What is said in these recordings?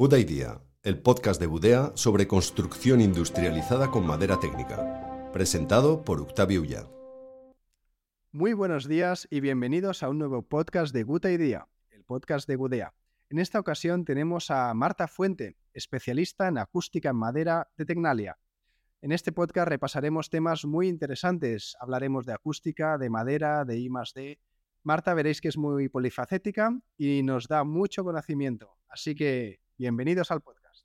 Buda Idea, el podcast de Budea sobre construcción industrializada con madera técnica. Presentado por Octavio Ulla. Muy buenos días y bienvenidos a un nuevo podcast de Buda Idea, el podcast de Budea. En esta ocasión tenemos a Marta Fuente, especialista en acústica en madera de Tecnalia. En este podcast repasaremos temas muy interesantes. Hablaremos de acústica, de madera, de I D. Marta veréis que es muy polifacética y nos da mucho conocimiento. Así que bienvenidos al podcast.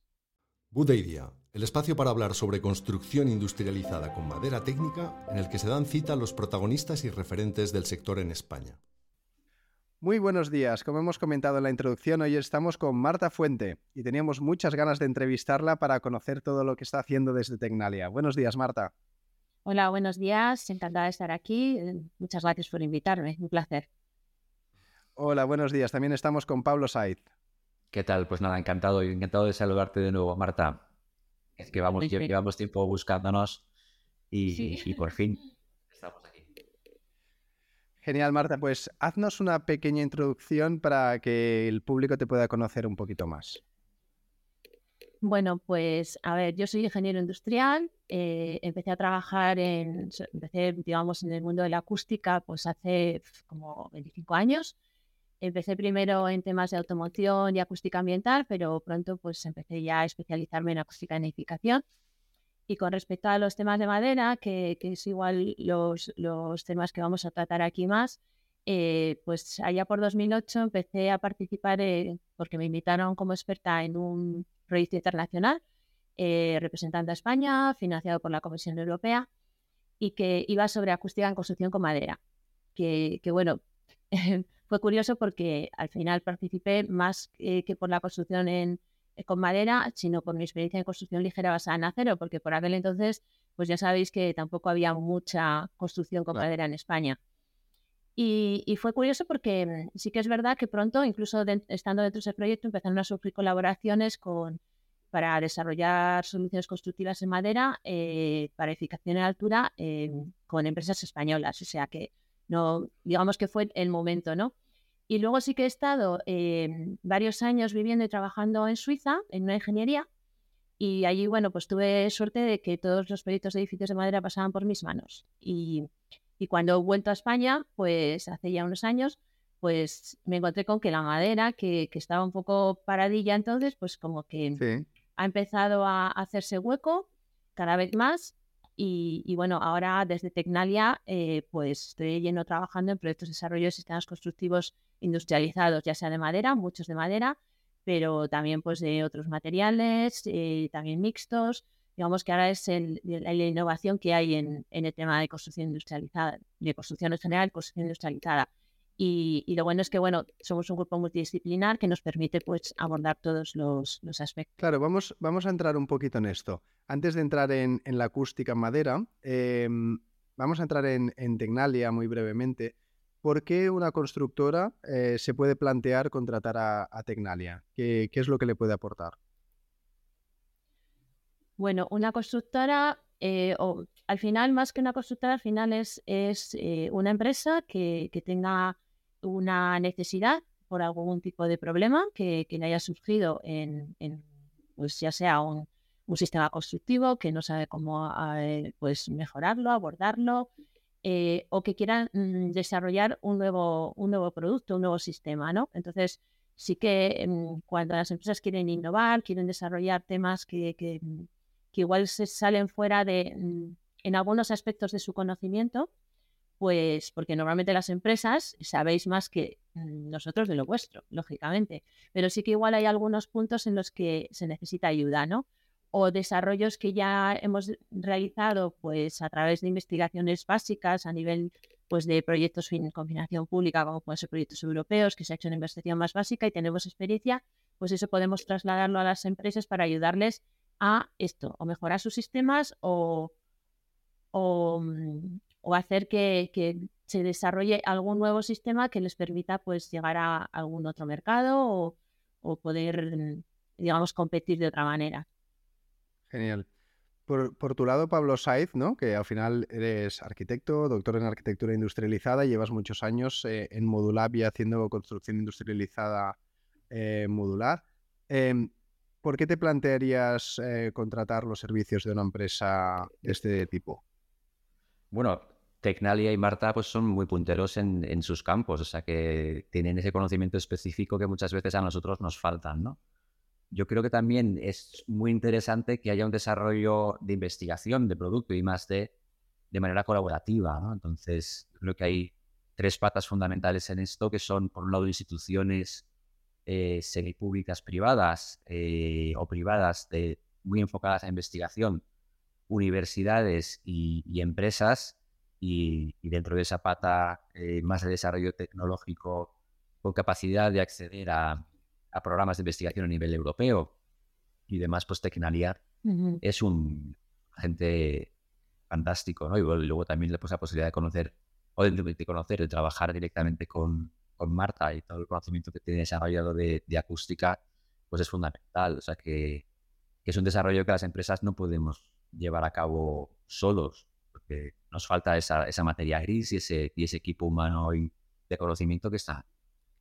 Buda Idea, el espacio para hablar sobre construcción industrializada con madera técnica en el que se dan cita los protagonistas y referentes del sector en España. Muy buenos días. Como hemos comentado en la introducción, hoy estamos con Marta Fuente y teníamos muchas ganas de entrevistarla para conocer todo lo que está haciendo desde Tecnalia. Buenos días, Marta. Hola, buenos días. Encantada de estar aquí. Muchas gracias por invitarme. Un placer. Hola, buenos días. También estamos con Pablo Saiz. ¿Qué tal? Pues nada, encantado y encantado de saludarte de nuevo, Marta. Es que vamos, llevamos tiempo buscándonos y, y por fin estamos aquí. Genial, Marta. Pues haznos una pequeña introducción para que el público te pueda conocer un poquito más. Bueno, pues a ver, yo soy ingeniero industrial, eh, empecé a trabajar en, empecé, digamos, en el mundo de la acústica pues hace como 25 años. Empecé primero en temas de automoción y acústica ambiental, pero pronto pues empecé ya a especializarme en acústica en edificación. Y con respecto a los temas de madera, que, es igual los, los, temas que vamos a tratar aquí más, eh, pues allá por 2008 empecé a participar porque me invitaron como experta en un proyecto internacional eh, representando a España, financiado por la Comisión Europea, y que iba sobre acústica en construcción con madera. Que, bueno, fue curioso porque al final participé más que por la construcción en, eh, con madera, sino por mi experiencia en construcción ligera basada en acero, porque por aquel entonces, pues ya sabéis que tampoco había mucha construcción con madera en España. Y, fue curioso porque mm, sí que es verdad que pronto, incluso estando dentro de ese proyecto, empezaron a surgir colaboraciones con, para desarrollar soluciones constructivas en madera eh, para edificación en altura eh, con empresas españolas. O sea que no, digamos que fue el momento, ¿no? Y luego sí que he estado eh, varios años viviendo y trabajando en Suiza, en una ingeniería, y allí, bueno, pues tuve suerte de que todos los proyectos de edificios de madera pasaban por mis manos. Y y cuando he vuelto a España, pues hace ya unos años, pues me encontré con que la madera, que, estaba un poco paradilla entonces, pues como que ha empezado a hacerse hueco cada vez más. Y, bueno, ahora desde Tecnalia, eh, pues estoy lleno trabajando en proyectos de desarrollo de sistemas constructivos industrializados, ya sea de madera, muchos de madera, pero también pues de otros materiales, eh, también mixtos, digamos que ahora es la, innovación que hay en, el tema de construcción industrializada, de construcción en general, construcción industrializada. Y, lo bueno es que, bueno, somos un grupo multidisciplinar que nos permite, pues, abordar todos los, aspectos. Claro, vamos, vamos a entrar un poquito en esto. Antes de entrar en, la acústica en madera, em, vamos a entrar en, Tecnalia muy brevemente. ¿Por qué una constructora eh, se puede plantear contratar a, Tecnalia? ¿Qué, es lo que le puede aportar? Bueno, una constructora, eh, o, al final, más que una constructora, al final es, es eh, una empresa que, tenga una necesidad por algún tipo de problema que, le haya surgido en, pues ya sea un, sistema constructivo que no sabe cómo eh, pues mejorarlo, abordarlo, o que quieran mm, desarrollar un nuevo, un nuevo producto, un nuevo sistema, ¿no? Entonces, sí que mm, cuando las empresas quieren innovar, quieren desarrollar temas que, que igual se salen fuera de, mm, en algunos aspectos de su conocimiento, pues porque normalmente las empresas sabéis más que mm, nosotros de lo vuestro, lógicamente, pero sí que igual hay algunos puntos en los que se necesita ayuda, ¿no? O desarrollos que ya hemos realizado pues a través de investigaciones básicas a nivel pues de proyectos con financiación pública, como pueden ser proyectos europeos, que se ha hecho una investigación más básica y tenemos experiencia, pues eso podemos trasladarlo a las empresas para ayudarles a esto, o mejorar sus sistemas o, o, mm, hacer que, se desarrolle algún nuevo sistema que les permita pues llegar a algún otro mercado o, poder, mm, digamos, competir de otra manera. Genial. Por, tu lado, Pablo Saiz, ¿no? que al final eres arquitecto, doctor en arquitectura industrializada, llevas muchos años eh, en Modulab y haciendo construcción industrializada eh, modular. Em, ¿por qué te plantearías eh, contratar los servicios de una empresa de este tipo? Bueno, Tecnalia y Marta pues son muy punteros en, sus campos, o sea que tienen ese conocimiento específico que muchas veces a nosotros nos faltan, ¿no? Yo creo que también es muy interesante que haya un desarrollo de investigación de producto y más de, de manera colaborativa, ¿no? Entonces, creo que hay tres patas fundamentales en esto que son, por un lado, instituciones eh, semipúblicas privadas eh, o privadas de, muy enfocadas a investigación, universidades y, empresas, y, dentro de esa pata eh, más de desarrollo tecnológico con capacidad de acceder a, programas de investigación a nivel europeo y demás, pues Tecnalia es un agente fantástico, ¿no? Y luego también puse la posibilidad de conocer, o de, conocer, de trabajar directamente con, con Marta y todo el conocimiento que tiene desarrollado de, acústica, pues es fundamental. O sea que, es un desarrollo que las empresas no podemos llevar a cabo solos, porque nos falta esa, esa materia gris y ese, y ese equipo humano y de conocimiento que está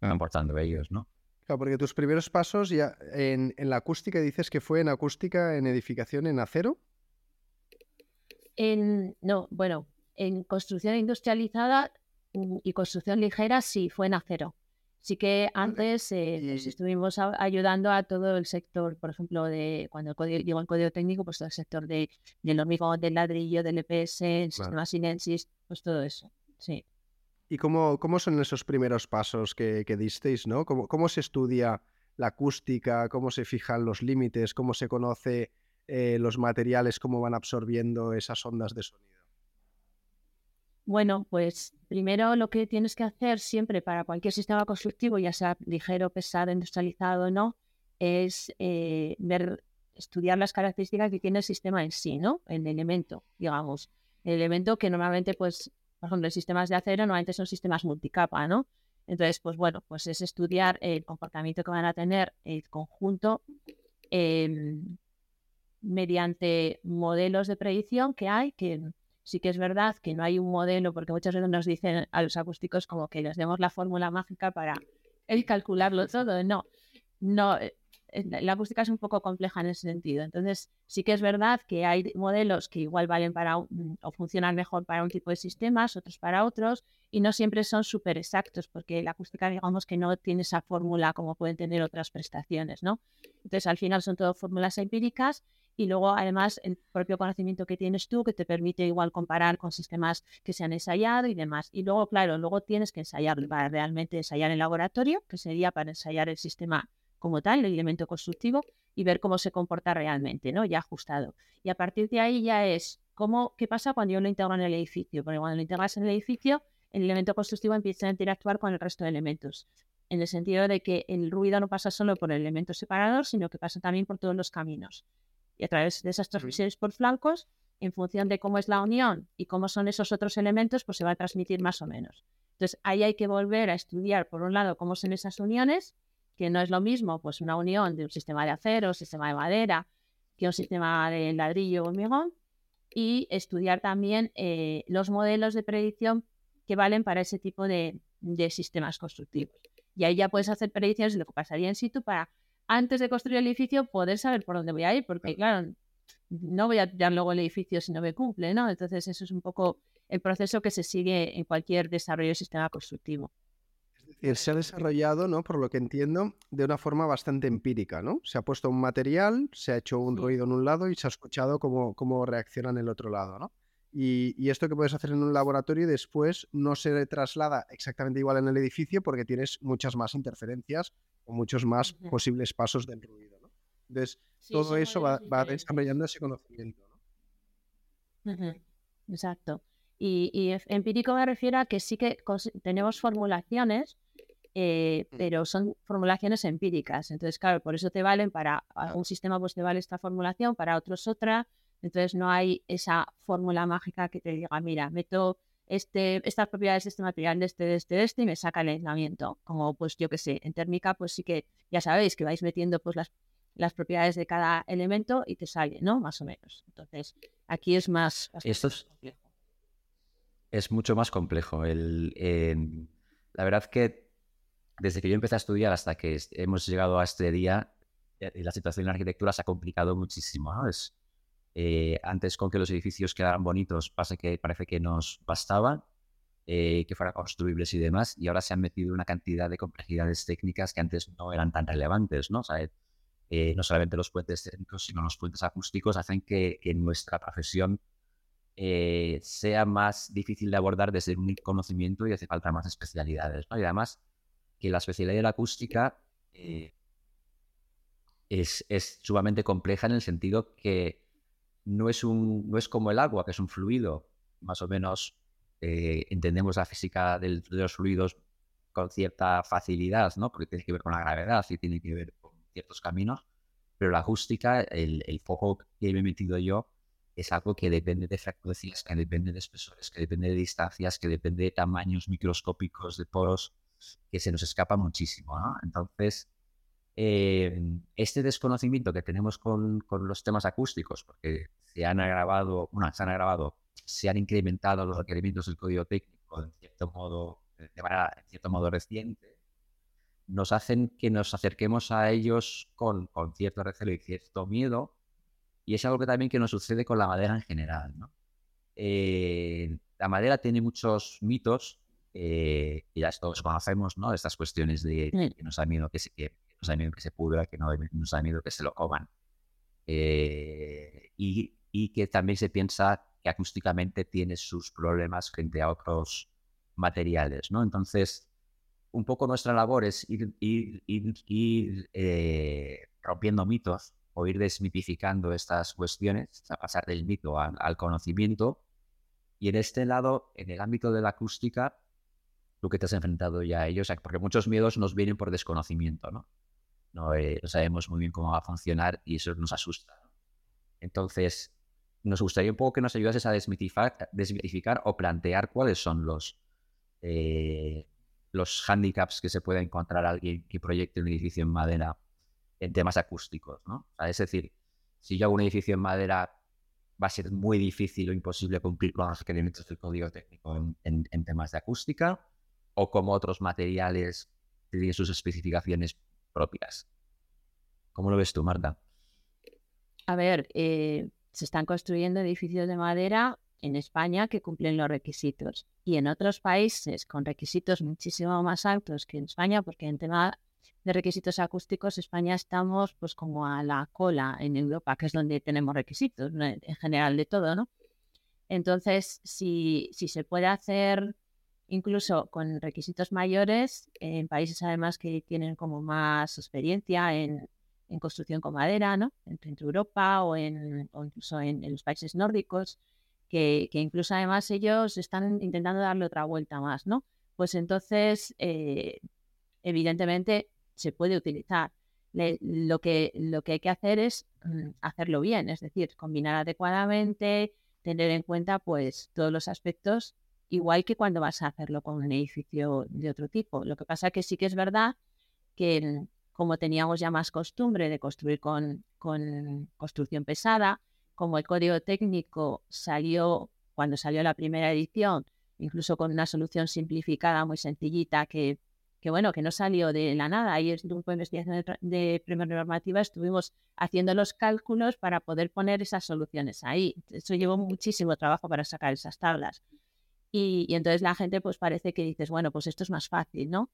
aportando ellos, ¿no? Claro, porque tus primeros pasos ya en, en, la acústica dices que fue en acústica en edificación en acero. En, no, bueno, en construcción industrializada y construcción ligera sí fue en acero. Sí que antes eh, pues estuvimos ayudando a todo el sector, por ejemplo, de cuando el código, llegó el código técnico, pues todo el sector de, del hormigón, del ladrillo, del EPS, el sistema Sinensis, pues todo eso, sí. ¿Y cómo, cómo son esos primeros pasos que, que disteis, no? ¿Cómo, ¿Cómo, se estudia la acústica? ¿Cómo se fijan los límites? ¿Cómo se conoce eh, los materiales? ¿Cómo van absorbiendo esas ondas de sonido? Bueno, pues primero lo que tienes que hacer siempre para cualquier sistema constructivo, ya sea ligero, pesado, industrializado o no, es eh, ver, estudiar las características que tiene el sistema en sí, ¿no? El elemento, digamos. El elemento que normalmente, pues, por ejemplo, en sistemas de acero normalmente son sistemas multicapa, ¿no? Entonces, pues bueno, pues es estudiar el comportamiento que van a tener el conjunto em, mediante modelos de predicción que hay, que Sí que es verdad que no hay un modelo, porque muchas veces nos dicen a los acústicos como que les demos la fórmula mágica para el calcularlo todo. No, no, eh, la acústica es un poco compleja en ese sentido. Entonces, sí que es verdad que hay modelos que igual valen para o funcionan mejor para un tipo de sistemas, otros para otros, y no siempre son súper exactos, porque la acústica, digamos que no tiene esa fórmula como pueden tener otras prestaciones, ¿no? Entonces, al final son todo fórmulas empíricas y luego además el propio conocimiento que tienes tú que te permite igual comparar con sistemas que se han ensayado y demás. Y luego, claro, luego tienes que ensayar para realmente ensayar en laboratorio, que sería para ensayar el sistema como tal, el elemento constructivo, y ver cómo se comporta realmente, ¿no? Ya ajustado. Y a partir de ahí ya es cómo, qué pasa cuando yo lo integro en el edificio, porque cuando lo integras en el edificio, el elemento constructivo empieza a interactuar con el resto de elementos en el sentido de que el ruido no pasa solo por el elemento separador, sino que pasa también por todos los caminos y a través de esas transmisiones por flancos, en función de cómo es la unión y cómo son esos otros elementos, pues se va a transmitir más o menos. Entonces, ahí hay que volver a estudiar, por un lado, cómo son esas uniones, que no es lo mismo, pues una unión de un sistema de acero, un sistema de madera, que un sistema de ladrillo o hormigón, y estudiar también eh, los modelos de predicción que valen para ese tipo de, de sistemas constructivos. Y ahí ya puedes hacer predicciones de lo que pasaría en situ para antes de construir el edificio, poder saber por dónde voy a ir, porque claro, no voy a tirar luego el edificio si no me cumple, ¿no? Entonces eso es un poco el proceso que se sigue en cualquier desarrollo de sistema constructivo. Es decir, se ha desarrollado, ¿no? Por lo que entiendo, de una forma bastante empírica, ¿no? Se ha puesto un material, se ha hecho un ruido en un lado y se ha escuchado cómo, cómo reacciona en el otro lado, ¿no? Y, y, esto que puedes hacer en un laboratorio después no se traslada exactamente igual en el edificio porque tienes muchas más interferencias o muchos más posibles pasos del ruido. ¿no? Entonces, todo eso va, va, desarrollando ese conocimiento. ¿no? Exacto. Y, empírico me refiero a que sí que tenemos formulaciones, eh, mm. pero son formulaciones empíricas. Entonces, claro, por eso te valen para un sistema, pues te vale esta formulación, para otros otra. Entonces, no hay esa fórmula mágica que te diga, mira, meto este, estas propiedades de este material, de este, de este, de este, y me saca el aislamiento. Como, pues, yo que sé, en térmica, pues sí que ya sabéis que vais metiendo pues las, las propiedades de cada elemento y te sale, ¿no? Más o menos. Entonces, aquí es más... Esto es, es mucho más complejo. El, la verdad que desde que yo empecé a estudiar hasta que hemos llegado a este día, la situación en la arquitectura se ha complicado muchísimo. Es, antes con que los edificios quedaran bonitos, pasa que parece que nos bastaban, que fueran construibles y demás, y ahora se han metido una cantidad de complejidades técnicas que antes no eran tan relevantes, ¿no? no solamente los puentes técnicos, sino los puentes acústicos hacen que, que nuestra profesión eh, sea más difícil de abordar desde un conocimiento y hace falta más especialidades. Y además, que la especialidad de la acústica eh, es, es, sumamente compleja en el sentido que no es, un, no es como el agua, que es un fluido, más o menos eh, entendemos la física de los fluidos con cierta facilidad, ¿no? porque tiene que ver con la gravedad y tiene que ver con ciertos caminos, pero la acústica, el, el foco que he metido yo, es algo que depende de frecuencias, que depende de espesores, que depende de distancias, que depende de tamaños microscópicos de poros, que se nos escapa muchísimo. Entonces, eh, este desconocimiento que tenemos con, con, los temas acústicos, porque se han agravado, bueno, se han agravado, se han incrementado los requerimientos del código técnico en cierto modo, de manera, en cierto modo reciente, nos hacen que nos acerquemos a ellos con, con cierto recelo y cierto miedo, y es algo que también que nos sucede con la madera en general. ¿no? Eh, la madera tiene muchos mitos, eh, y ya todos conocemos, ¿no? Estas cuestiones de que nos da miedo que se, que, nos da miedo que se pudra, que no nos da miedo que se lo coman. Eh, y, y, que también se piensa que acústicamente tiene sus problemas frente a otros materiales, ¿no? Entonces, un poco nuestra labor es ir, ir, ir, ir rompiendo mitos o ir desmitificando estas cuestiones, a pasar del mito al, conocimiento. Y en este lado, en el ámbito de la acústica, tú que te has enfrentado ya a ellos, porque muchos miedos nos vienen por desconocimiento, ¿no? No, eh, sabemos muy bien cómo va a funcionar y eso nos asusta. Entonces, nos gustaría un poco que nos ayudases a desmitificar, o plantear cuáles son los, eh, los handicaps que se puede encontrar alguien que proyecte un edificio en madera en temas acústicos, ¿no? es decir, si yo hago un edificio en madera, va a ser muy difícil o imposible cumplir los requerimientos del código técnico en, temas de acústica, o como otros materiales tienen sus especificaciones propias. ¿Cómo lo ves tú, Marta? A ver, eh, se están construyendo edificios de madera en España que cumplen los requisitos y en otros países con requisitos muchísimo más altos que en España, porque en tema de requisitos acústicos, España estamos pues como a la cola en Europa, que es donde tenemos requisitos en general de todo, ¿no? Entonces, si, si se puede hacer incluso con requisitos mayores, en países además que tienen como más experiencia en, en construcción con madera, ¿no? Entre, Europa o, en, incluso en, los países nórdicos, que, que, incluso además ellos están intentando darle otra vuelta más, ¿no? Pues entonces, eh, evidentemente, se puede utilizar. lo, que, lo que hay que hacer es mm, hacerlo bien, es decir, combinar adecuadamente, tener en cuenta pues todos los aspectos, igual que cuando vas a hacerlo con un edificio de otro tipo. Lo que pasa que sí que es verdad que como teníamos ya más costumbre de construir con, con construcción pesada, como el código técnico salió cuando salió la primera edición, incluso con una solución simplificada muy sencillita que bueno, que no salió de la nada. Ahí es un grupo de investigación de, primera normativa estuvimos haciendo los cálculos para poder poner esas soluciones ahí. Eso llevó muchísimo trabajo para sacar esas tablas. Y, entonces la gente pues parece que dices, bueno, pues esto es más fácil, ¿no?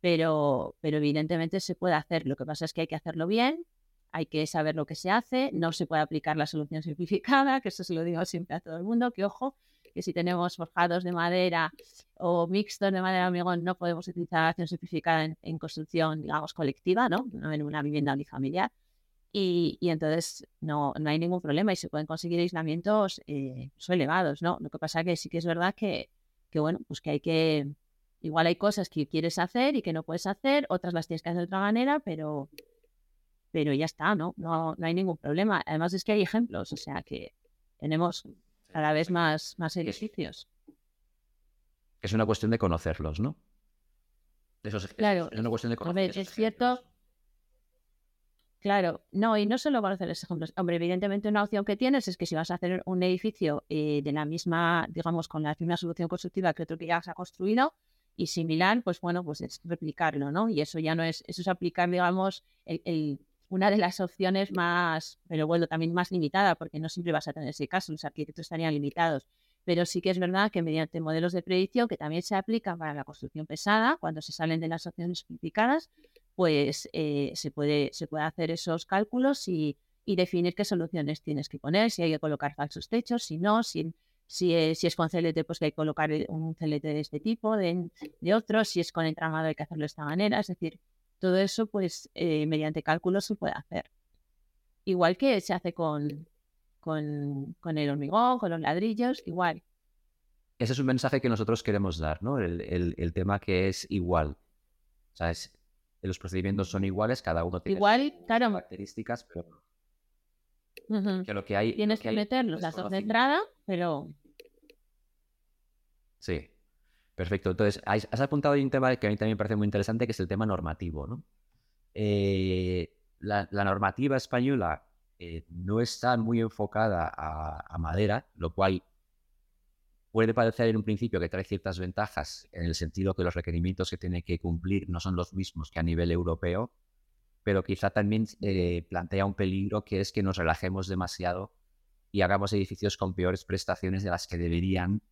Pero, pero evidentemente se puede hacer. Lo que pasa es que hay que hacerlo bien, hay que saber lo que se hace, no se puede aplicar la solución simplificada, que eso se lo digo siempre a todo el mundo, que ojo, que si tenemos forjados de madera o mixtos de madera hormigón, no podemos utilizar acción simplificada en, construcción, digamos, colectiva. No en una vivienda unifamiliar. Y, y entonces no, no hay ningún problema y se pueden conseguir aislamientos eh, elevados, ¿no? Lo que pasa es que sí que es verdad que, que, bueno, pues que hay que... Igual hay cosas que quieres hacer y que no puedes hacer, otras las tienes que hacer de otra manera, pero, pero ya está, ¿no? ¿no? No hay ningún problema. Además es que hay ejemplos, o sea que tenemos cada vez más, más edificios. Es una cuestión de conocerlos, ¿no? Claro. Es una cuestión de conocerlos. es cierto. Claro, no, y no solo conocer los ejemplos. Hombre, evidentemente una opción que tienes es que si vas a hacer un edificio eh, de la misma, digamos, con la misma solución constructiva que otro que ya se ha construido y similar, pues bueno, pues es replicarlo, ¿no? Y eso ya no es, eso es aplicar, digamos, el una de las opciones más, pero bueno, también más limitada, porque no siempre vas a tener ese caso, los arquitectos estarían limitados. Pero sí que es verdad que mediante modelos de predicción que también se aplican para la construcción pesada, cuando se salen de las opciones simplificadas, pues eh, se, puede, se puede hacer esos cálculos y, definir qué soluciones tienes que poner, si hay que colocar falsos techos, si no, si, si, es, con CLT, pues que hay que colocar un CLT de este tipo, de, otro, si es con entramado hay que hacerlo de esta manera, es decir, todo eso, pues eh, mediante cálculos se puede hacer. Igual que se hace con, con, el hormigón, con los ladrillos, igual. Ese es un mensaje que nosotros queremos dar, ¿no? El, tema que es igual. O los procedimientos son iguales, cada uno tiene igual, sus claro. características, pero que lo que hay... Tienes que, meter los datos de entrada, pero... Sí. Perfecto. Entonces, has apuntado un tema que a mí también me parece muy interesante, que es el tema normativo. ¿no? Eh, la, normativa española eh, no está muy enfocada a, madera, lo cual puede parecer en un principio que trae ciertas ventajas en el sentido que los requerimientos que tiene que cumplir no son los mismos que a nivel europeo, pero quizá también eh, plantea un peligro que es que nos relajemos demasiado y hagamos edificios con peores prestaciones de las que deberían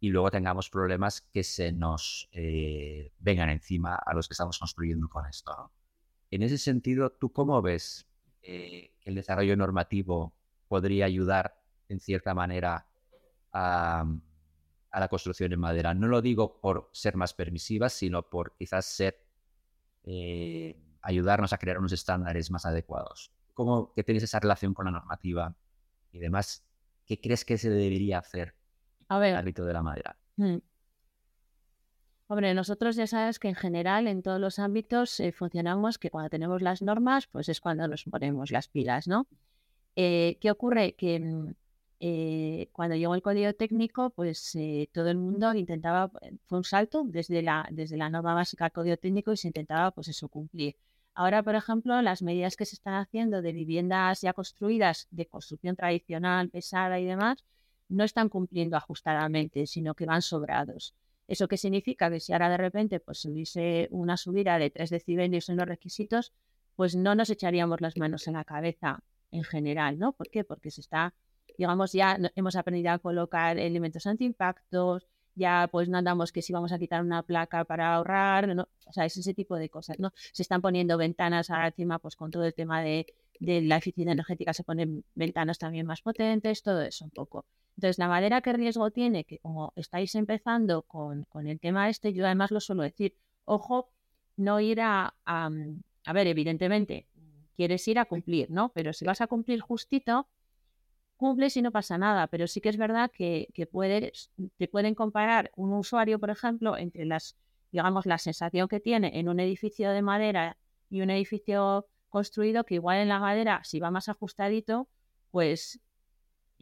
y luego tengamos problemas que se nos eh, vengan encima a los que estamos construyendo con esto. En ese sentido, ¿tú cómo ves eh, que el desarrollo normativo podría ayudar en cierta manera a, la construcción en madera? No lo digo por ser más permisiva, sino por quizás ser eh, ayudarnos a crear unos estándares más adecuados. ¿Cómo que tienes esa relación con la normativa y demás? ¿Qué crees que se debería hacer a ver. ámbito de la madera. Mm. Hombre, nosotros ya sabes que en general en todos los ámbitos eh, funcionamos que cuando tenemos las normas, pues es cuando nos ponemos las pilas, ¿no? Eh, ¿Qué ocurre? Que mm, eh, cuando llegó el código técnico, pues todo el mundo intentaba, fue un salto desde la, desde la norma básica al código técnico y se intentaba, pues eso, cumplir. Ahora, por ejemplo, las medidas que se están haciendo de viviendas ya construidas, de construcción tradicional, pesada y demás, no están cumpliendo ajustadamente, sino que van sobrados. ¿Eso qué significa? Que si ahora de repente pues hubiese una subida de 3 decibelios en los requisitos, pues no nos echaríamos las manos en la cabeza en general, ¿no? ¿Por qué? Porque se está, digamos, ya hemos aprendido a colocar elementos antiimpactos, ya pues no andamos que si vamos a quitar una placa para ahorrar, ¿no? o sea, es ese tipo de cosas, ¿no? Se están poniendo ventanas ahora encima, pues con todo el tema de, de la eficiencia energética se ponen ventanas también más potentes, todo eso un poco. Entonces, la madera, ¿qué riesgo tiene? Que como estáis empezando con, el tema este, yo además lo suelo decir, ojo, no ir a, mm, a, ver, evidentemente, quieres ir a cumplir, ¿no? Pero si vas a cumplir justito, cumples y no pasa nada, pero sí que es verdad que, que puedes, te pueden comparar un usuario, por ejemplo, entre las, digamos, la sensación que tiene en un edificio de madera y un edificio construido, que igual en la madera, si va más ajustadito, pues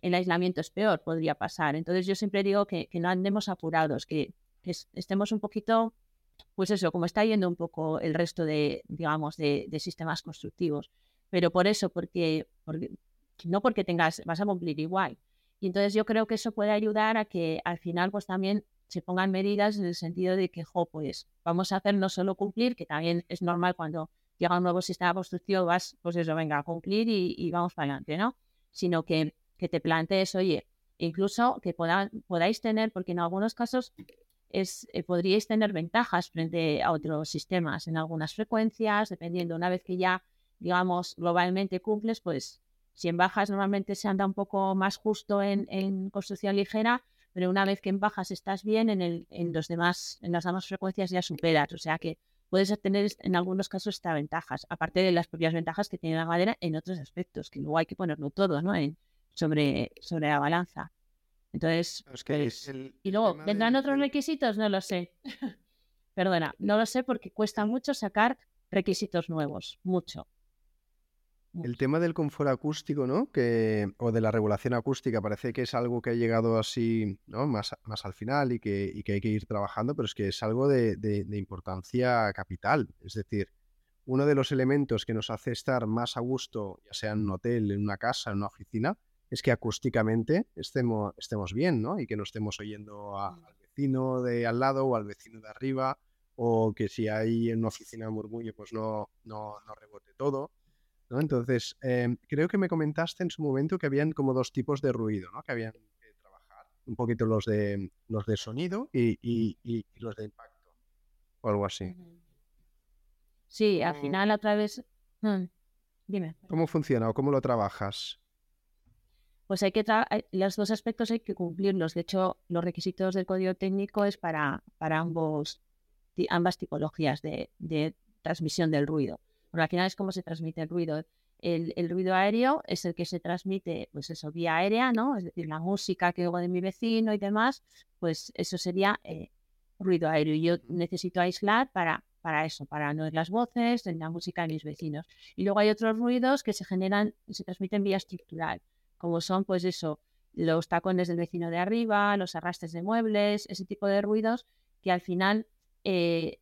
el aislamiento es peor, podría pasar. Entonces yo siempre digo que, no andemos apurados, que, estemos un poquito, pues eso, como está yendo un poco el resto de, digamos, de, sistemas constructivos. Pero por eso, porque, no porque tengas, vas a cumplir igual. Y entonces yo creo que eso puede ayudar a que al final pues también se pongan medidas en el sentido de que, jo, pues vamos a hacer no solo cumplir, que también es normal cuando llega un nuevo sistema constructivo, vas, pues eso, venga, a cumplir y, vamos para adelante, ¿no? Sino que que te plantees, oye, incluso que podáis tener, porque en algunos casos es, eh, podríais tener ventajas frente a otros sistemas en algunas frecuencias, dependiendo, una vez que ya, digamos, globalmente cumples, pues si en bajas normalmente se anda un poco más justo en, construcción ligera, pero una vez que en bajas estás bien, en, el, en, los demás, en las demás frecuencias ya superas, o sea que puedes tener en algunos casos estas ventajas, aparte de las propias ventajas que tiene la madera en otros aspectos, que luego hay que ponerlo todo, ¿no? En, sobre, sobre la balanza. Entonces, pues, y luego, ¿vendrán otros requisitos? No lo sé. Perdona, no lo sé porque cuesta mucho sacar requisitos nuevos, mucho. El tema del confort acústico, ¿no? Que, o de la regulación acústica, parece que es algo que ha llegado así, ¿no? Más, más al final y que, y que hay que ir trabajando, pero es que es algo de, de, importancia capital. Es decir, uno de los elementos que nos hace estar más a gusto, ya sea en un hotel, en una casa, en una oficina, es que acústicamente estemos, estemos bien, ¿no? Y que no estemos oyendo al vecino de al lado o al vecino de arriba, o que si hay en una oficina murmullo, pues no, no, no rebote todo. Entonces, em, creo que me comentaste en su momento que habían como dos tipos de ruido, ¿no? Que habían que trabajar. Un poquito los de los de sonido y, los de impacto. O algo así. Sí, al final a través. Mm, dime. ¿Cómo funciona o cómo lo trabajas? Pues hay que los dos aspectos hay que cumplirlos. De hecho, los requisitos del código técnico es para, para ambos, ambas tipologías de, de transmisión del ruido. Porque al final es cómo se transmite el ruido. El, el, ruido aéreo es el que se transmite, pues eso, vía aérea, ¿no? Es decir, la música que oigo de mi vecino y demás, pues eso sería eh, ruido aéreo. Y yo necesito aislar para, para eso, para no oír las voces, la música de mis vecinos. Y luego hay otros ruidos que se generan, se transmiten vía estructural, como son, pues eso, los tacones del vecino de arriba, los arrastres de muebles, ese tipo de ruidos que al final eh,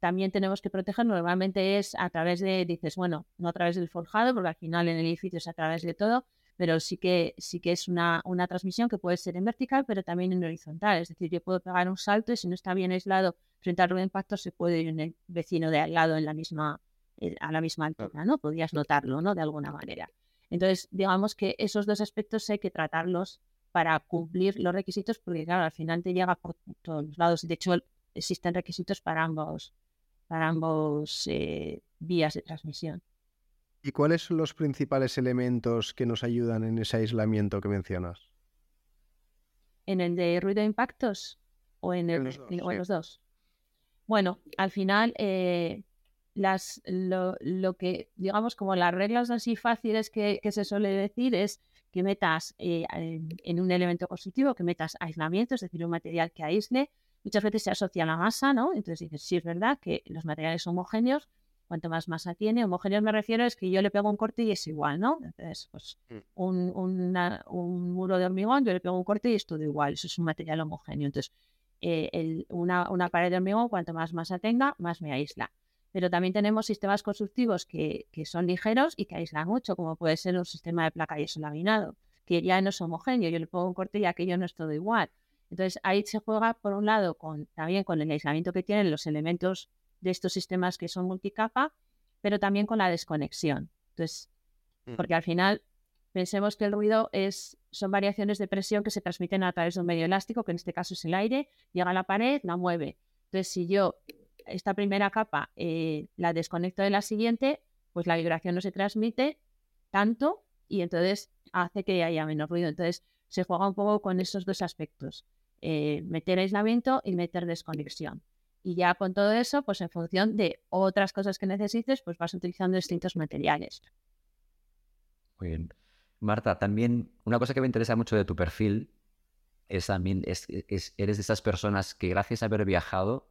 también tenemos que proteger. Normalmente es a través de, dices, bueno, no a través del forjado, porque al final en el edificio es a través de todo, pero sí que, sí que es una, una transmisión que puede ser en vertical, pero también en horizontal. Es decir, yo puedo pegar un salto y si no está bien aislado frente al impacto, se puede ir en el vecino de al lado en la misma, eh, a la misma altura, ¿no? Podrías notarlo, ¿no? De alguna manera. Entonces, digamos que esos dos aspectos hay que tratarlos para cumplir los requisitos, porque claro, al final te llega por todos los lados. De hecho, existen requisitos para ambos, para ambos eh, vías de transmisión. ¿Y cuáles son los principales elementos que nos ayudan en ese aislamiento que mencionas? ¿En el de ruido de impactos o en, el, los, dos, Bueno, al final, eh, las, lo, que, digamos, como las reglas así fáciles que, se suele decir es que metas eh, en un elemento constructivo, que metas aislamiento, es decir, un material que aísle, muchas veces se asocia a la masa, ¿no? Entonces dices, sí, es verdad que los materiales son homogéneos, cuanto más masa tiene, homogéneos me refiero es que yo le pego un corte y es igual, ¿no? Entonces, pues mm. un, un muro de hormigón, yo le pego un corte y es todo igual, eso es un material homogéneo. Entonces, eh, una, una, pared de hormigón, cuanto más masa tenga, más me aísla. Pero también tenemos sistemas constructivos que, que son ligeros y que aíslan mucho, como puede ser un sistema de placa y eso laminado, que ya no es homogéneo, yo le pongo un corte y aquello no es todo igual. Entonces ahí se juega, por un lado, con, también con el aislamiento que tienen los elementos de estos sistemas que son multicapa, pero también con la desconexión. Entonces, mm. porque al final pensemos que el ruido es, son variaciones de presión que se transmiten a través de un medio elástico, que en este caso es el aire, llega a la pared, la mueve. Entonces, si yo esta primera capa eh, la desconecto de la siguiente, pues la vibración no se transmite tanto y entonces hace que haya menos ruido. Entonces, se juega un poco con esos dos aspectos. Eh, meter aislamiento y meter desconexión. Y ya con todo eso, pues en función de otras cosas que necesites, pues vas utilizando distintos materiales. Muy bien. Marta, también una cosa que me interesa mucho de tu perfil es también, es, eres de esas personas que gracias a haber viajado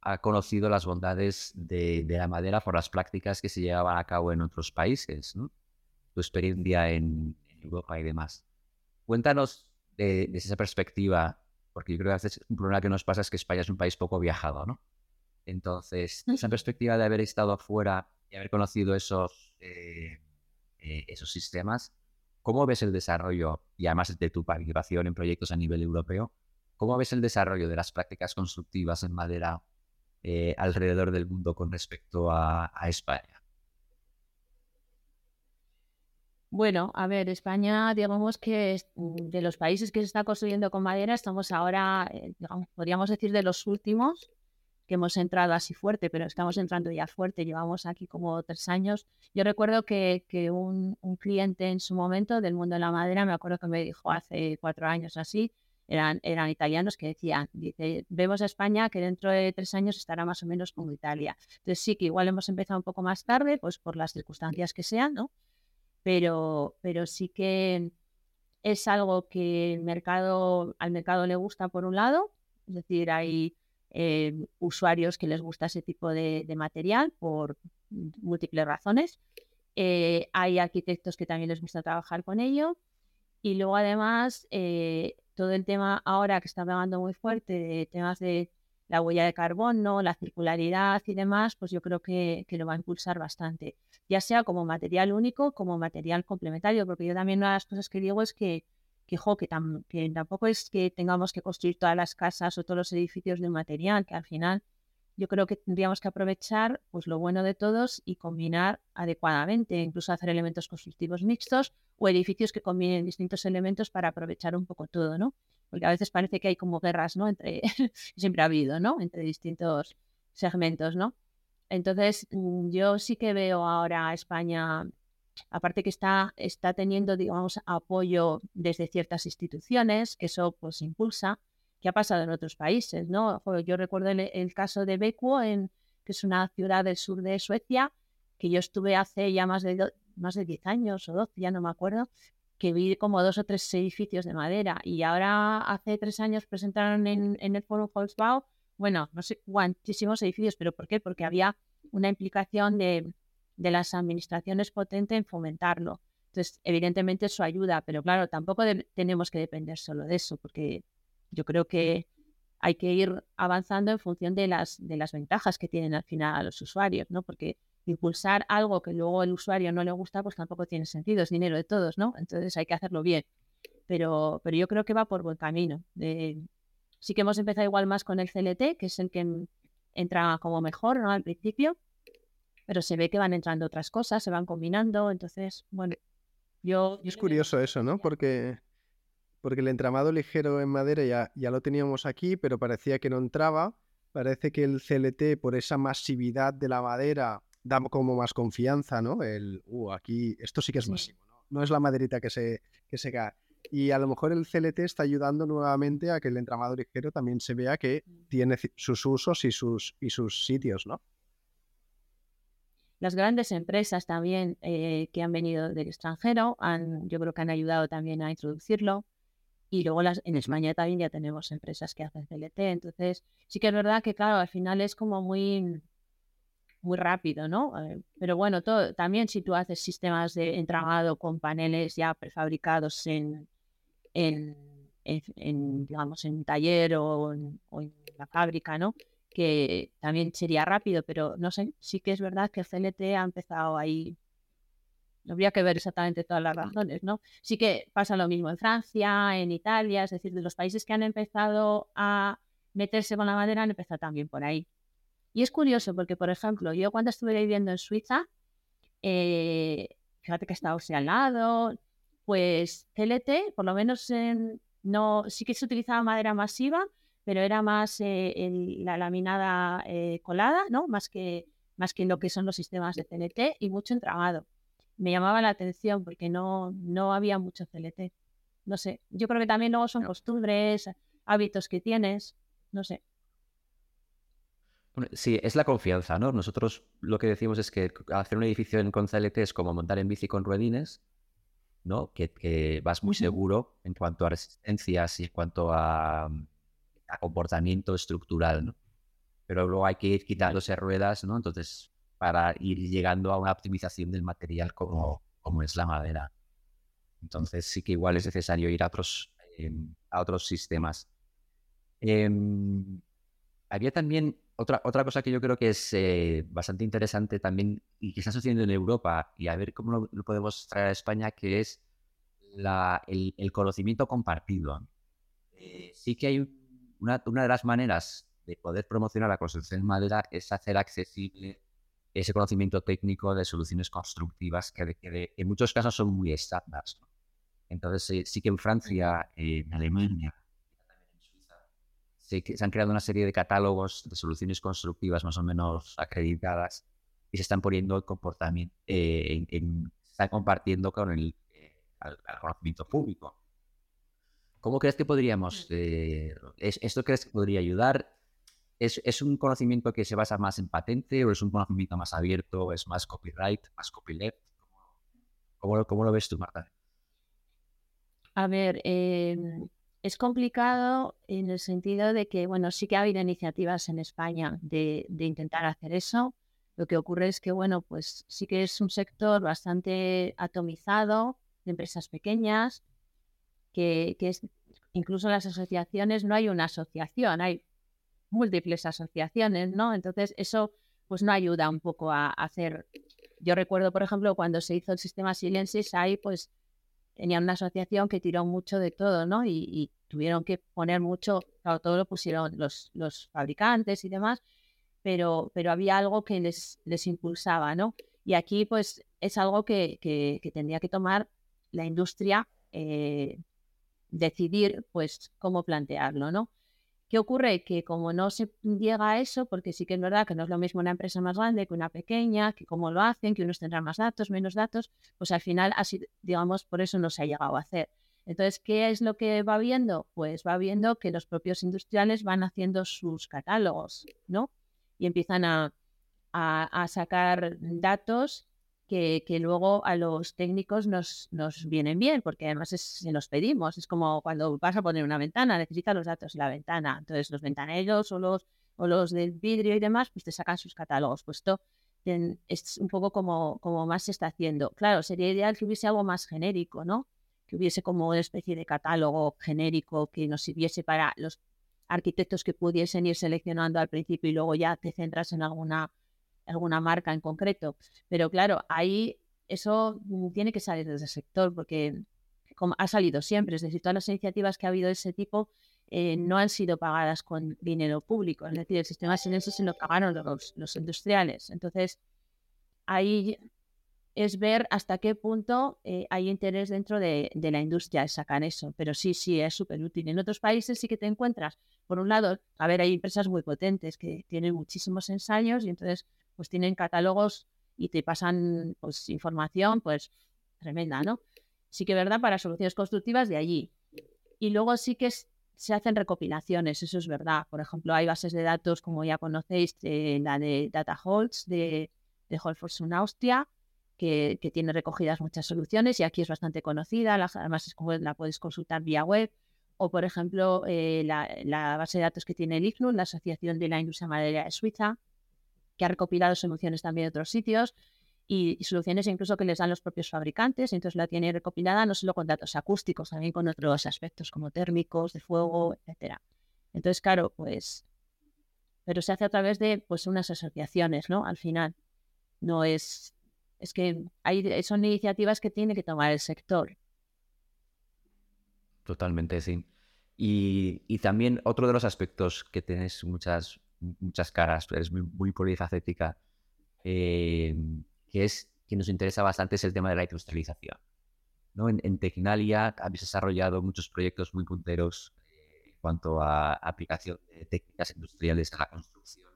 ha conocido las bondades de, la madera por las prácticas que se llevaban a cabo en otros países, ¿no? Tu experiencia en, Europa y demás. Cuéntanos desde esa perspectiva porque yo creo que a veces un problema que nos pasa es que España es un país poco viajado, ¿no? Entonces, esa perspectiva de haber estado afuera y haber conocido esos, eh, eh, esos sistemas, ¿cómo ves el desarrollo, y además de tu participación en proyectos a nivel europeo, cómo ves el desarrollo de las prácticas constructivas en madera eh, alrededor del mundo con respecto a España? Bueno, a ver, España, digamos que mm, de los países que se está construyendo con madera, estamos ahora, eh, podríamos decir de los últimos que hemos entrado así fuerte, pero estamos entrando ya fuerte, llevamos aquí como tres años. Yo recuerdo que, que un, cliente en su momento del mundo de la madera, me acuerdo que me dijo hace cuatro años así, eran, eran italianos que decían, dice, vemos a España que dentro de tres años estará más o menos como Italia. Entonces sí que igual hemos empezado un poco más tarde, pues por las circunstancias que sean, ¿no? Pero, pero sí que es algo que el mercado, al mercado le gusta por un lado, es decir, hay eh, usuarios que les gusta ese tipo de, material por múltiples razones. Eh, hay arquitectos que también les gusta trabajar con ello. Y luego además, eh, todo el tema ahora que está pegando muy fuerte de temas de la huella de carbono, la circularidad y demás, pues yo creo que, lo va a impulsar bastante, ya sea como material único, como material complementario, porque yo también una de las cosas que digo es que, que, que, tampoco es que tengamos que construir todas las casas o todos los edificios de un material, que al final yo creo que tendríamos que aprovechar pues lo bueno de todos y combinar adecuadamente, incluso hacer elementos constructivos mixtos o edificios que combinen distintos elementos para aprovechar un poco todo, ¿no? Porque a veces parece que hay como guerras, ¿no? Entre siempre ha habido, ¿no? Entre distintos segmentos, ¿no? Entonces, mm, yo sí que veo ahora a España, aparte que está, está teniendo, digamos, apoyo desde ciertas instituciones, que eso pues impulsa, que ha pasado en otros países, ¿no? Yo recuerdo el, caso de Bekuo, en, que es una ciudad del sur de Suecia, que yo estuve hace ya más de, más de 10 años o 12, ya no me acuerdo, que vi como dos o tres edificios de madera y ahora hace tres años presentaron en, en el Forum Holzbau bueno, no sé cuántísimos edificios, pero ¿por qué? Porque había una implicación de, las administraciones potente en fomentarlo. Entonces, evidentemente eso ayuda, pero claro, tampoco tenemos que depender solo de eso, porque yo creo que hay que ir avanzando en función de las, de las ventajas que tienen al final los usuarios, ¿no? Porque impulsar algo que luego el usuario no le gusta, pues tampoco tiene sentido, es dinero de todos, ¿no? Entonces hay que hacerlo bien. Pero, pero yo creo que va por buen camino. De, Sí que hemos empezado igual más con el CLT, que es el que entra como mejor ¿no? al principio, pero se ve que van entrando otras cosas, se van combinando, entonces, bueno, yo... Es curioso eso, ¿no? Porque, porque el entramado ligero en madera ya, ya lo teníamos aquí, pero parecía que no entraba. Parece que el CLT, por esa masividad de la madera, da como más confianza, ¿no? El, uh, aquí, esto sí que es masivo, ¿no? No es la maderita que se, que se cae. Y a lo mejor el CLT está ayudando nuevamente a que el entramado ligero también se vea que mm. tiene sus usos y sus, y sus sitios, ¿no? Las grandes empresas también eh, que han venido del extranjero, han, yo creo que han ayudado también a introducirlo. Y luego las, en España también ya tenemos empresas que hacen CLT. Entonces, sí que es verdad que, claro, al final es como muy, muy rápido, ¿no? Eh, pero bueno, todo, también si tú haces sistemas de entramado con paneles ya prefabricados en, digamos, en taller o en, la fábrica, ¿no? Que también sería rápido, pero no sé, sí que es verdad que el CLT ha empezado ahí. Habría que ver exactamente todas las razones, ¿no? Sí que pasa lo mismo en Francia, en Italia, es decir, de los países que han empezado a meterse con la madera han empezado también por ahí. Y es curioso porque, por ejemplo, yo cuando estuve viviendo en Suiza, eh, fíjate que estaba al lado, pues CLT, por lo menos no, sí que se utilizaba madera masiva, pero era más eh, la laminada eh, colada, ¿no? Más que, más que lo que son los sistemas de CLT y mucho entramado. Me llamaba la atención porque no, no había mucho CLT. No sé, yo creo que también luego son costumbres, hábitos que tienes, no sé. Sí, es la confianza, ¿no? Nosotros lo que decimos es que hacer un edificio con CLT es como montar en bici con ruedines ¿no? Que, vas muy seguro en cuanto a resistencias y en cuanto a, comportamiento estructural, ¿no? Pero luego hay que ir quitándose ruedas, ¿no? Entonces, para ir llegando a una optimización del material como, como es la madera. Entonces, sí que igual es necesario ir a otros, em, a otros sistemas. Em, había también otra, otra cosa que yo creo que es eh, bastante interesante también y que está sucediendo en Europa y a ver cómo lo, podemos traer a España, que es la, el, conocimiento compartido. Eh, sí que hay una, una, de las maneras de poder promocionar la construcción en madera es hacer accesible ese conocimiento técnico de soluciones constructivas que, en muchos casos son muy estándares. Entonces, sí que en Francia, en Alemania, se, han creado una serie de catálogos de soluciones constructivas más o menos acreditadas y se están poniendo el comportamiento, eh, en, se están compartiendo con el eh, al, conocimiento público. ¿Cómo crees que podríamos, eh, esto crees que podría ayudar? ¿Es, ¿Es, un conocimiento que se basa más en patente o es un conocimiento más abierto, es más copyright, más copyleft? ¿Cómo, cómo, lo ves tú, Marta? A ver, eh, es complicado en el sentido de que, bueno, sí que ha habido iniciativas en España de, intentar hacer eso. Lo que ocurre es que, bueno, pues sí que es un sector bastante atomizado, de empresas pequeñas, que, es, incluso las asociaciones, no hay una asociación, hay múltiples asociaciones, ¿no? Entonces eso pues no ayuda un poco a, hacer. Yo recuerdo, por ejemplo, cuando se hizo el sistema Silensis, ahí pues tenían una asociación que tiró mucho de todo, ¿no? Y, tuvieron que poner mucho, claro, todo lo pusieron los, fabricantes y demás, pero, pero había algo que les, les impulsaba, ¿no? Y aquí, pues, es algo que, que, tendría que tomar la industria, eh, decidir, pues, cómo plantearlo, ¿no? ¿Qué ocurre? Que como no se llega a eso, porque sí que es verdad que no es lo mismo una empresa más grande que una pequeña, que cómo lo hacen, que unos tendrán más datos, menos datos, pues al final, así, digamos, por eso no se ha llegado a hacer. Entonces, ¿qué es lo que va viendo? Pues va viendo que los propios industriales van haciendo sus catálogos, ¿no? Y empiezan a, a, sacar datos que, que, luego a los técnicos nos, nos vienen bien, porque además se los pedimos. Es como cuando vas a poner una ventana, necesitas los datos de la ventana. Entonces, los ventaneros o los, o los del vidrio y demás, pues te sacan sus catálogos. Pues esto es un poco como, como más se está haciendo. Claro, sería ideal que hubiese algo más genérico, ¿no? que hubiese como una especie de catálogo genérico que nos sirviese para los arquitectos que pudiesen ir seleccionando al principio y luego ya te centras en alguna, alguna marca en concreto. Pero claro, ahí eso mm, tiene que salir desde el sector porque como ha salido siempre, es decir, todas las iniciativas que ha habido de ese tipo eh, no han sido pagadas con dinero público, es decir, el sistema silencio se lo pagaron los, los industriales. Entonces, ahí es ver hasta qué punto eh, hay interés dentro de, la industria, sacan eso. Pero sí, sí, es súper útil. En otros países sí que te encuentras, por un lado, a ver, hay empresas muy potentes que tienen muchísimos ensayos y entonces pues tienen catálogos y te pasan pues información pues tremenda, ¿no? Sí que verdad para soluciones constructivas de allí. Y luego sí que se hacen recopilaciones, eso es verdad. Por ejemplo, hay bases de datos, como ya conocéis, la de Data Holtz de, de Austria, que, tiene recogidas muchas soluciones y aquí es bastante conocida, además es como la puedes consultar vía web. O, por ejemplo, eh, la, base de datos que tiene el ICNU, la Asociación de la Industria Madera de Suiza, que ha recopilado soluciones también de otros sitios y, soluciones incluso que les dan los propios fabricantes. Entonces la tiene recopilada no solo con datos acústicos, también con otros aspectos como térmicos, de fuego, etcétera. Entonces, claro, pues, pero se hace a través de pues unas asociaciones, ¿no? Al final, no es es que hay, son iniciativas que tiene que tomar el sector. Totalmente, sí. Y, también otro de los aspectos que tienes muchas, muchas caras, es muy, muy polifacética, eh, que es que nos interesa bastante es el tema de la industrialización. ¿no? En, en Tecnalia habéis desarrollado muchos proyectos muy punteros eh, en cuanto a aplicación de técnicas industriales a la construcción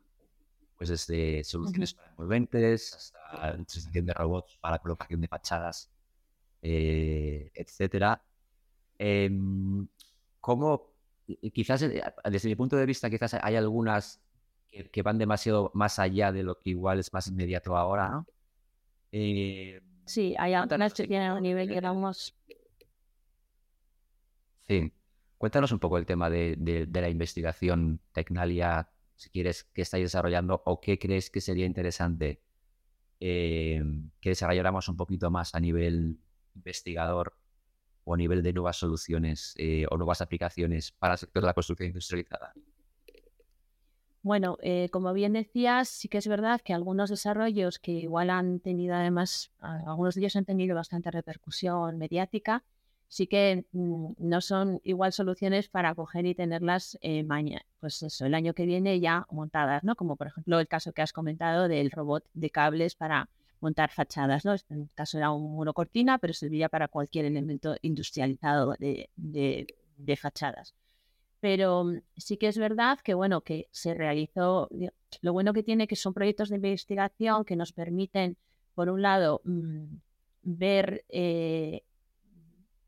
pues desde soluciones para envolventes hasta utilización de robots para colocación de fachadas, eh, etcétera. Em, ¿Cómo, quizás eh, desde mi punto de vista, quizás hay algunas que, van demasiado más allá de lo que igual es más inmediato ahora, ¿no? Eh, sí, hay algunas que tienen un nivel, digamos... Sí. Cuéntanos un poco el tema de, de la investigación Tecnalia si quieres, que estáis desarrollando o qué crees que sería interesante eh, que desarrolláramos un poquito más a nivel investigador o a nivel de nuevas soluciones eh, o nuevas aplicaciones para el sector de la construcción industrializada. Bueno, eh, como bien decías, sí que es verdad que algunos desarrollos que igual han tenido además, algunos de ellos han tenido bastante repercusión mediática, sí que mm, no son igual soluciones para coger y tenerlas eh, pues eso, el año que viene ya montadas, ¿no? Como por ejemplo el caso que has comentado del robot de cables para montar fachadas, ¿no? En este caso era un muro cortina, pero servía para cualquier elemento industrializado de, fachadas. Pero mm, sí que es verdad que, bueno, que se realizó, lo bueno que tiene que son proyectos de investigación que nos permiten, por un lado, mm, ver eh,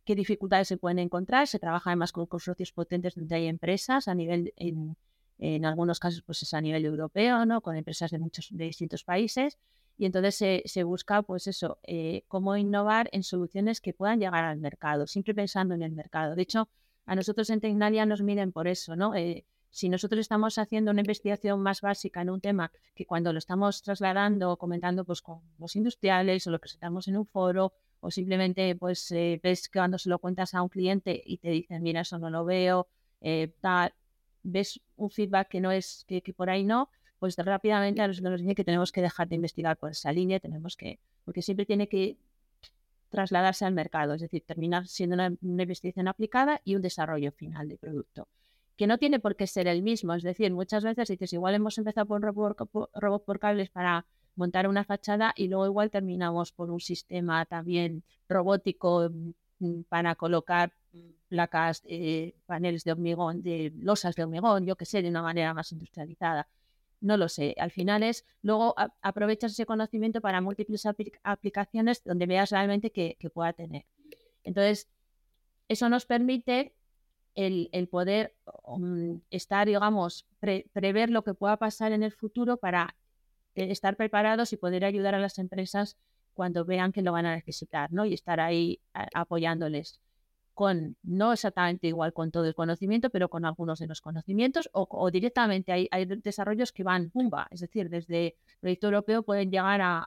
qué dificultades se pueden encontrar. Se trabaja además con consorcios potentes donde hay empresas a nivel, en, en algunos casos, pues es a nivel europeo, ¿no? Con empresas de muchos, de distintos países. Y entonces se, busca, pues eso, eh, cómo innovar en soluciones que puedan llegar al mercado, siempre pensando en el mercado. De hecho, a nosotros en Tecnalia nos miden por eso, ¿no? Eh, si nosotros estamos haciendo una investigación más básica en un tema que cuando lo estamos trasladando o comentando pues, con los industriales o lo presentamos en un foro o simplemente pues eh, ves cuando se lo cuentas a un cliente y te dicen, mira, eso no lo veo, eh, tal, ves un feedback que no es, que, por ahí no, pues rápidamente a nosotros nos dice que tenemos que dejar de investigar por esa línea, tenemos que, porque siempre tiene que trasladarse al mercado, es decir, terminar siendo una, investigación aplicada y un desarrollo final de producto. que no tiene por qué ser el mismo. Es decir, muchas veces dices, igual hemos empezado por un robot por cables para montar una fachada y luego igual terminamos por un sistema también robótico mm, para colocar placas, eh, paneles de hormigón, de losas de hormigón, yo que sé, de una manera más industrializada. No lo sé. Al final es, luego aprovechas ese conocimiento para múltiples aplicaciones donde veas realmente que, pueda tener. Entonces, eso nos permite el, poder mm, estar, digamos, prever lo que pueda pasar en el futuro para eh, estar preparados y poder ayudar a las empresas cuando vean que lo van a necesitar, ¿no? Y estar ahí apoyándoles con, no exactamente igual con todo el conocimiento, pero con algunos de los conocimientos, o, directamente hay, hay, desarrollos que van pumba, es decir, desde el proyecto europeo pueden llegar a,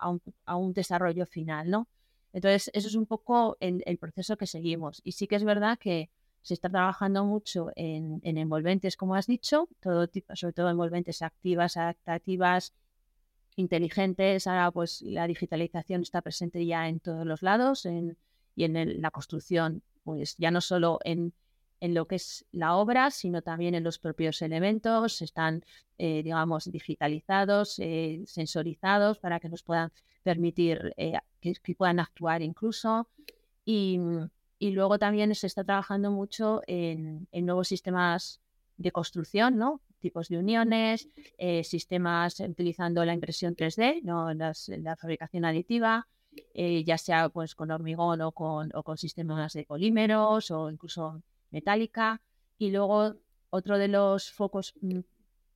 un, desarrollo final, ¿no? Entonces, eso es un poco el, proceso que seguimos. Y sí que es verdad que se está trabajando mucho en, envolventes, como has dicho, todo tipo, sobre todo envolventes activas, adaptativas, inteligentes. Ahora, pues la digitalización está presente ya en todos los lados y en la construcción pues ya no solo en, lo que es la obra, sino también en los propios elementos, están, eh, digamos, digitalizados, eh, sensorizados para que nos puedan permitir eh, que, puedan actuar incluso. Y, luego también se está trabajando mucho en, nuevos sistemas de construcción, ¿no? tipos de uniones, sistemas utilizando la impresión 3D, ¿no? la fabricación aditiva, eh, ya sea pues con hormigón o con, o con sistemas de polímeros o incluso metálica. Y luego otro de los focos mm,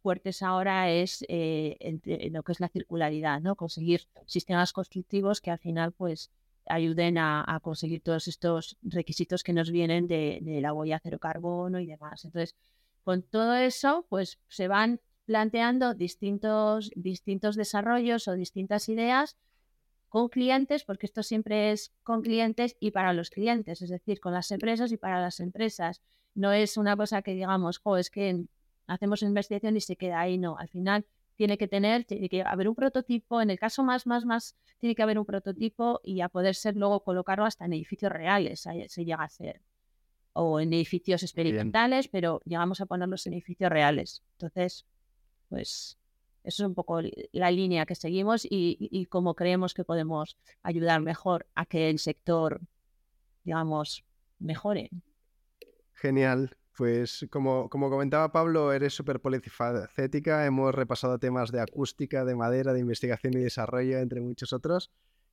fuertes ahora es eh, en, lo que es la circularidad, ¿no? Conseguir sistemas constructivos que al final pues ayuden a, conseguir todos estos requisitos que nos vienen de, de, la huella cero carbono y demás. Entonces, con todo eso, pues se van planteando distintos, distintos desarrollos o distintas ideas con clientes, porque esto siempre es con clientes y para los clientes, es decir, con las empresas y para las empresas. No es una cosa que digamos, oh, es que hacemos investigación y se queda ahí, no. Al final tiene que tener, tiene que haber un prototipo, en el caso más, más, más, tiene que haber un prototipo y a poder ser luego colocarlo hasta en edificios reales, se llega a hacer. O en edificios experimentales, pero llegamos a ponerlos en edificios reales. Entonces, pues eso es un poco la línea que seguimos y, cómo creemos que podemos ayudar mejor a que el sector, digamos, mejore. Genial. Pues como, como comentaba Pablo, eres súper polifacética. Hemos repasado temas de acústica, de madera, de investigación y desarrollo, entre muchos otros.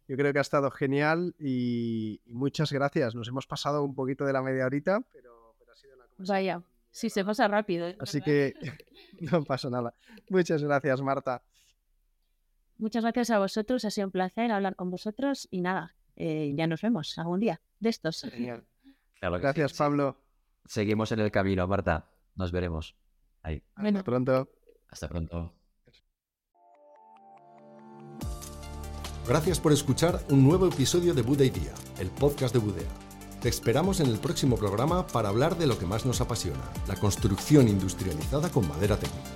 Yo creo que ha estado genial y, muchas gracias. Nos hemos pasado un poquito de la media horita, pero, ha sido una Vaya. Sí, se pasa rápido. ¿eh? Así que no pasa nada. Muchas gracias, Marta. Muchas gracias a vosotros. Ha sido un placer hablar con vosotros y nada, eh, ya nos vemos algún día de estos. Genial. gracias, Pablo. Seguimos en el camino, Marta. Nos veremos ahí. Hasta pronto. Hasta pronto. Gracias por escuchar un nuevo episodio de Buda Día, el podcast de Budea. Te esperamos en el próximo programa para hablar de lo que más nos apasiona, la construcción industrializada con madera técnica.